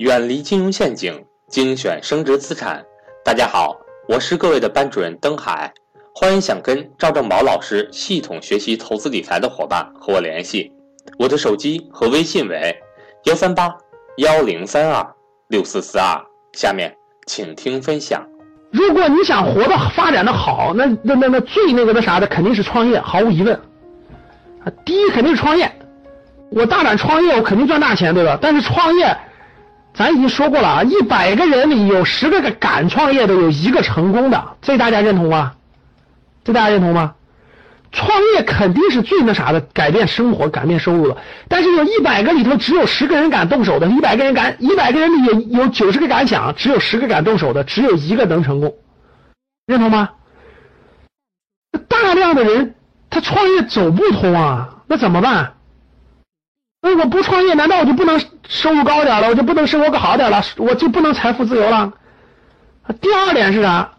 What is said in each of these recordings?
远离金融陷阱，精选升值资产。大家好，我是各位的班主任登海，欢迎想跟赵正宝老师系统学习投资理财的伙伴和我联系，我的手机和微信为幺三八幺零三二六四四二。下面请听分享。如果你想活得发展的好，那那那那最那个那啥的肯定是创业，毫无疑问。啊，第一肯定是创业，我大胆创业，我肯定赚大钱，对吧？但是创业。咱已经说过了啊，一百个人里有十个敢创业的，有一个成功的，这大家认同吗？这大家认同吗？创业肯定是最那啥的，改变生活、改变收入的。但是有一百个里头只有十个人敢动手的，一百个人敢，一百个人里有有九十个敢想，只有十个敢动手的，只有一个能成功，认同吗？大量的人他创业走不通啊，那怎么办？那我不创业，难道我就不能收入高点了？我就不能生活更好点了？我就不能财富自由了？第二点是啥？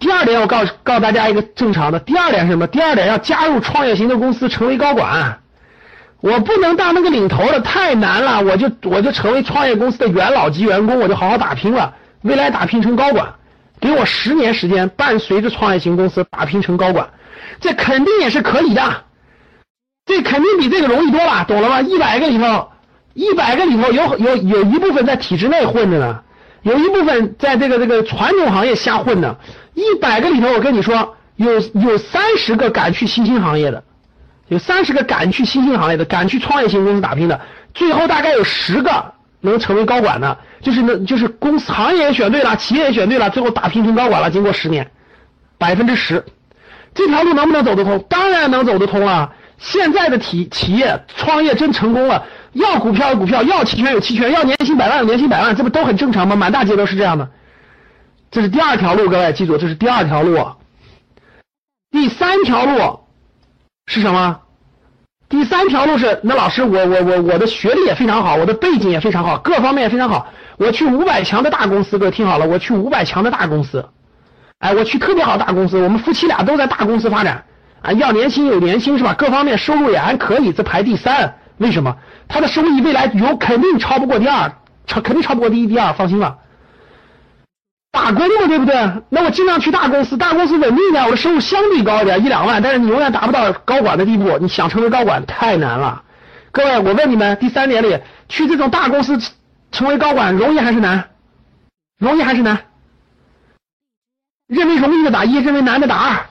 第二点我告诉告诉大家一个正常的。第二点是什么？第二点要加入创业型的公司，成为高管。我不能当那个领头的，太难了。我就我就成为创业公司的元老级员工，我就好好打拼了，未来打拼成高管。给我十年时间，伴随着创业型公司打拼成高管，这肯定也是可以的。这肯定比这个容易多了，懂了吗？一百个里头，一百个里头有有有一部分在体制内混着呢，有一部分在这个这个传统行业瞎混呢。一百个里头，我跟你说，有有三十个敢去新兴行业的，有三十个敢去新兴行业的，敢去创业型公司打拼的，最后大概有十个能成为高管的，就是那就是公司行业也选对了，企业也选对了，最后打拼成高管了。经过十年，百分之十，这条路能不能走得通？当然能走得通了。现在的企企业创业真成功了，要股票有股票，要期权有期权，要年薪百万有年薪百万，这不都很正常吗？满大街都是这样的。这是第二条路，各位记住，这是第二条路。第三条路是什么？第三条路是那老师，我我我我的学历也非常好，我的背景也非常好，各方面也非常好。我去五百强的大公司，各位听好了，我去五百强的大公司，哎，我去特别好大公司，我们夫妻俩都在大公司发展。啊，要年薪有年薪是吧？各方面收入也还可以，这排第三。为什么？他的收益未来有肯定超不过第二，超肯定超不过第一、第二，放心吧。打工嘛，对不对？那我尽量去大公司，大公司稳定点，我的收入相对高一点，一两万。但是你永远达不到高管的地步，你想成为高管太难了。各位，我问你们，第三点里去这种大公司成为高管容易还是难？容易还是难？认为容易的打一，认为难的打二。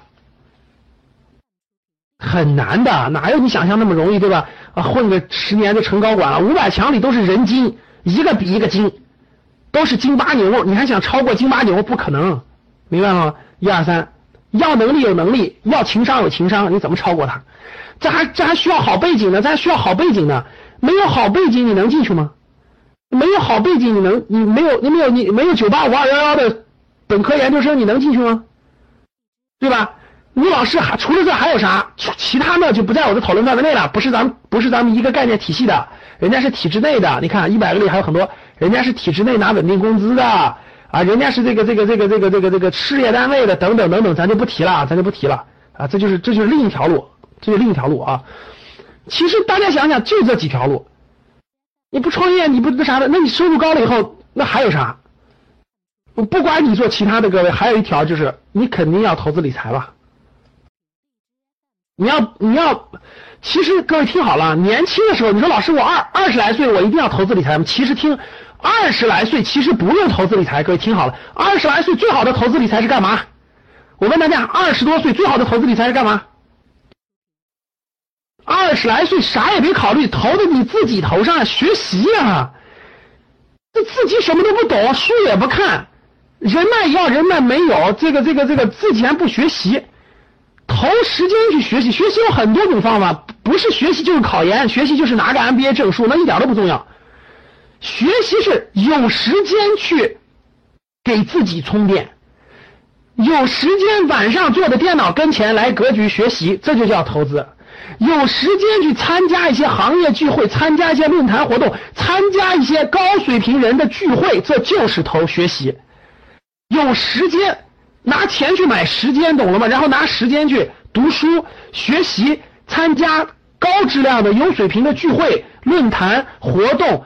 很难的，哪有你想象那么容易，对吧？啊，混个十年就成高管了。五百强里都是人精，一个比一个精，都是金巴牛。你还想超过金巴牛？不可能，明白吗？一二三，要能力有能力，要情商有情商，你怎么超过他？这还这还需要好背景呢，这还需要好背景呢。没有好背景，你能进去吗？没有好背景，你能你没有你没有你没有九八五二幺幺的本科研究生，你能进去吗？对吧？吴老师还除了这还有啥？其他的就不在我的讨论范围内了。不是咱们不是咱们一个概念体系的，人家是体制内的。你看一百个里还有很多，人家是体制内拿稳定工资的啊，人家是这个这个这个这个这个这个事业单位的等等等等，咱就不提了，咱就不提了啊。这就是这就是另一条路，这是另一条路啊。其实大家想想，就这几条路，你不创业，你不那啥的，那你收入高了以后，那还有啥？不管你做其他的，各位还有一条就是你肯定要投资理财吧。你要你要，其实各位听好了，年轻的时候你说老师我二二十来岁我一定要投资理财吗？其实听二十来岁其实不用投资理财，各位听好了，二十来岁最好的投资理财是干嘛？我问大家，二十多岁最好的投资理财是干嘛？二十来岁啥也别考虑，投在你自己头上学习呀，这自己什么都不懂，书也不看，人脉要人脉没有，这个这个这个自己还不学习。投时间去学习，学习有很多种方法，不是学习就是考研，学习就是拿个 MBA 证书，那一点都不重要。学习是有时间去给自己充电，有时间晚上坐在电脑跟前来格局学习，这就叫投资。有时间去参加一些行业聚会，参加一些论坛活动，参加一些高水平人的聚会，这就是投学习。有时间。拿钱去买时间，懂了吗？然后拿时间去读书、学习、参加高质量的、有水平的聚会、论坛活动，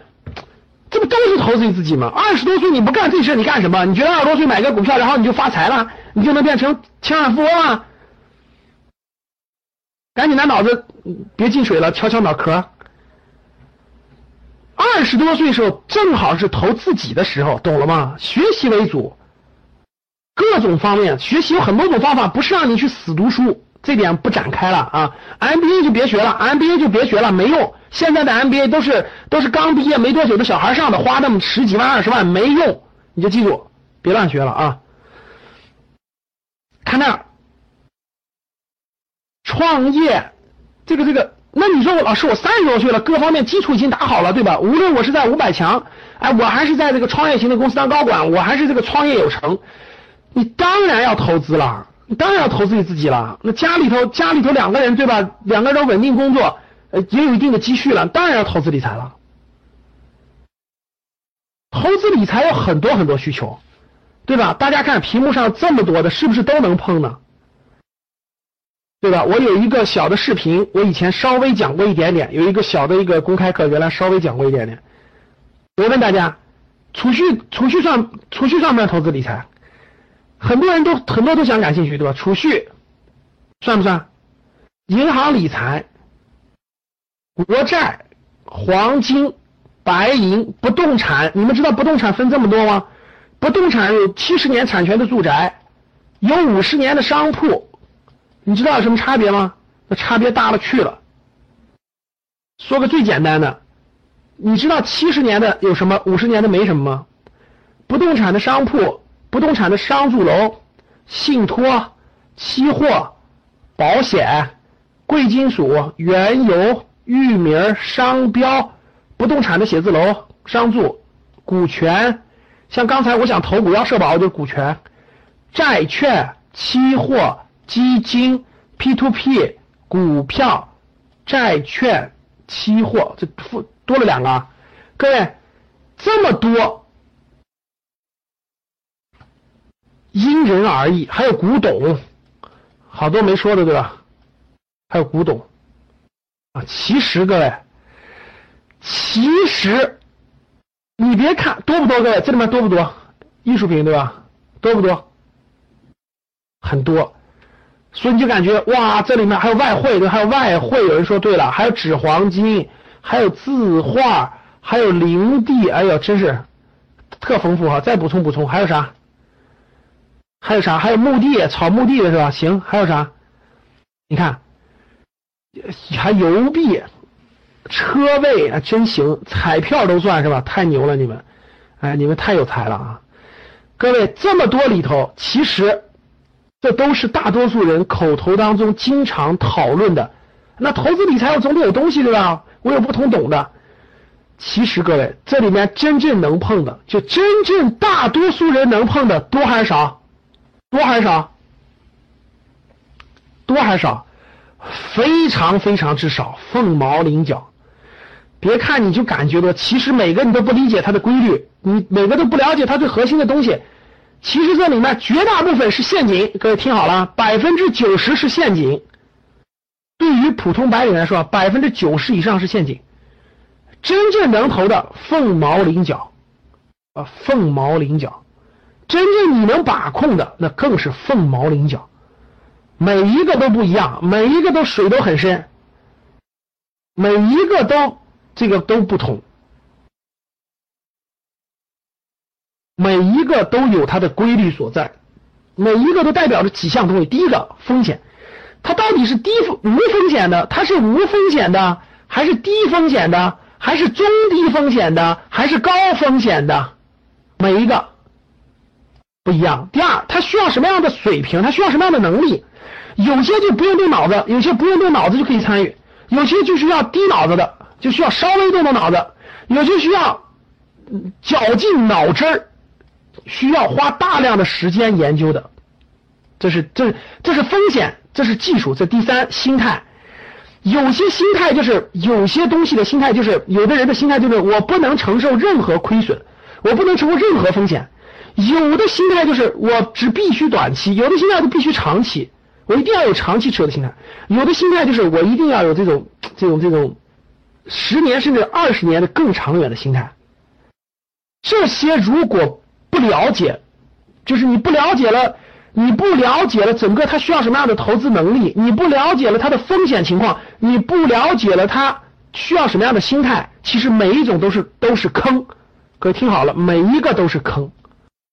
这不都是投资你自己吗？二十多岁你不干这事，你干什么？你觉得二十多岁买个股票，然后你就发财了，你就能变成千万富翁了？赶紧拿脑子别进水了，敲敲脑壳。二十多岁时候正好是投自己的时候，懂了吗？学习为主，各种方面学习有很多种方法，不是让你去死读书，这点不展开了啊。MBA 就别学了，MBA 就别学了，没用。现在的 MBA 都是都是刚毕业没多久的小孩上的，花那么十几万二十万没用，你就记住，别乱学了啊。看那儿。创业，这个这个，那你说我老师，我三十多岁了，各方面基础已经打好了，对吧？无论我是在五百强，哎，我还是在这个创业型的公司当高管，我还是这个创业有成，你当然要投资了，你当然要投资你自己了。那家里头家里头两个人，对吧？两个人稳定工作，呃，也有一定的积蓄了，当然要投资理财了。投资理财有很多很多需求，对吧？大家看屏幕上这么多的，是不是都能碰呢？对吧？我有一个小的视频，我以前稍微讲过一点点，有一个小的一个公开课，原来稍微讲过一点点。我问大家，储蓄储蓄算储蓄算不算投资理财？很多人都很多都想感兴趣，对吧？储蓄算不算？银行理财、国债、黄金、白银、不动产，你们知道不动产分这么多吗？不动产有七十年产权的住宅，有五十年的商铺。你知道有什么差别吗？那差别大了去了。说个最简单的，你知道七十年的有什么，五十年的没什么吗？不动产的商铺、不动产的商住楼、信托、期货、保险、贵金属、原油、域名、商标、不动产的写字楼、商住、股权，像刚才我想投股要社保就是股权、债券、期货。基金、P to P、股票、债券、期货，这多了两个。各位，这么多，因人而异。还有古董，好多没说的对吧？还有古董啊。其实各位，其实你别看多不多，各位这里面多不多？艺术品对吧？多不多？很多。所以你就感觉哇，这里面还有外汇，对，还有外汇。有人说对了，还有纸黄金，还有字画，还有灵地。哎呦，真是特丰富哈！再补充补充，还有啥？还有啥？还有墓地，草墓地的是吧？行，还有啥？你看，还邮币、车位啊，真行！彩票都算是吧？太牛了，你们，哎，你们太有才了啊！各位，这么多里头，其实。这都是大多数人口头当中经常讨论的。那投资理财我总得有东西对吧？我有不同懂的。其实各位，这里面真正能碰的，就真正大多数人能碰的多还是少？多还是少？多还是少？非常非常之少，凤毛麟角。别看你就感觉多，其实每个你都不理解它的规律，你每个都不了解它最核心的东西。其实这里面绝大部分是陷阱，各位听好了，百分之九十是陷阱。对于普通白领来说，百分之九十以上是陷阱。真正能投的凤毛麟角，啊，凤毛麟角。真正你能把控的，那更是凤毛麟角。每一个都不一样，每一个都水都很深，每一个都这个都不同。每一个都有它的规律所在，每一个都代表着几项东西。第一个风险，它到底是低风无风险的，它是无风险的，还是低风险的，还是中低风险的，还是高风险的？每一个不一样。第二，他需要什么样的水平？他需要什么样的能力？有些就不用动脑子，有些不用动脑子就可以参与；有些就需要低脑子的，就需要稍微动动脑子；有些需要绞尽脑汁儿。需要花大量的时间研究的，这是这这是风险，这是技术，这第三心态。有些心态就是有些东西的心态就是，有的人的心态就是我不能承受任何亏损，我不能承受任何风险。有的心态就是我只必须短期，有的心态就必须长期，我一定要有长期持有的心态。有的心态就是我一定要有这种这种这种十年甚至二十年的更长远的心态。这些如果不了解，就是你不了解了，你不了解了整个他需要什么样的投资能力，你不了解了它的风险情况，你不了解了它需要什么样的心态，其实每一种都是都是坑。各位听好了，每一个都是坑。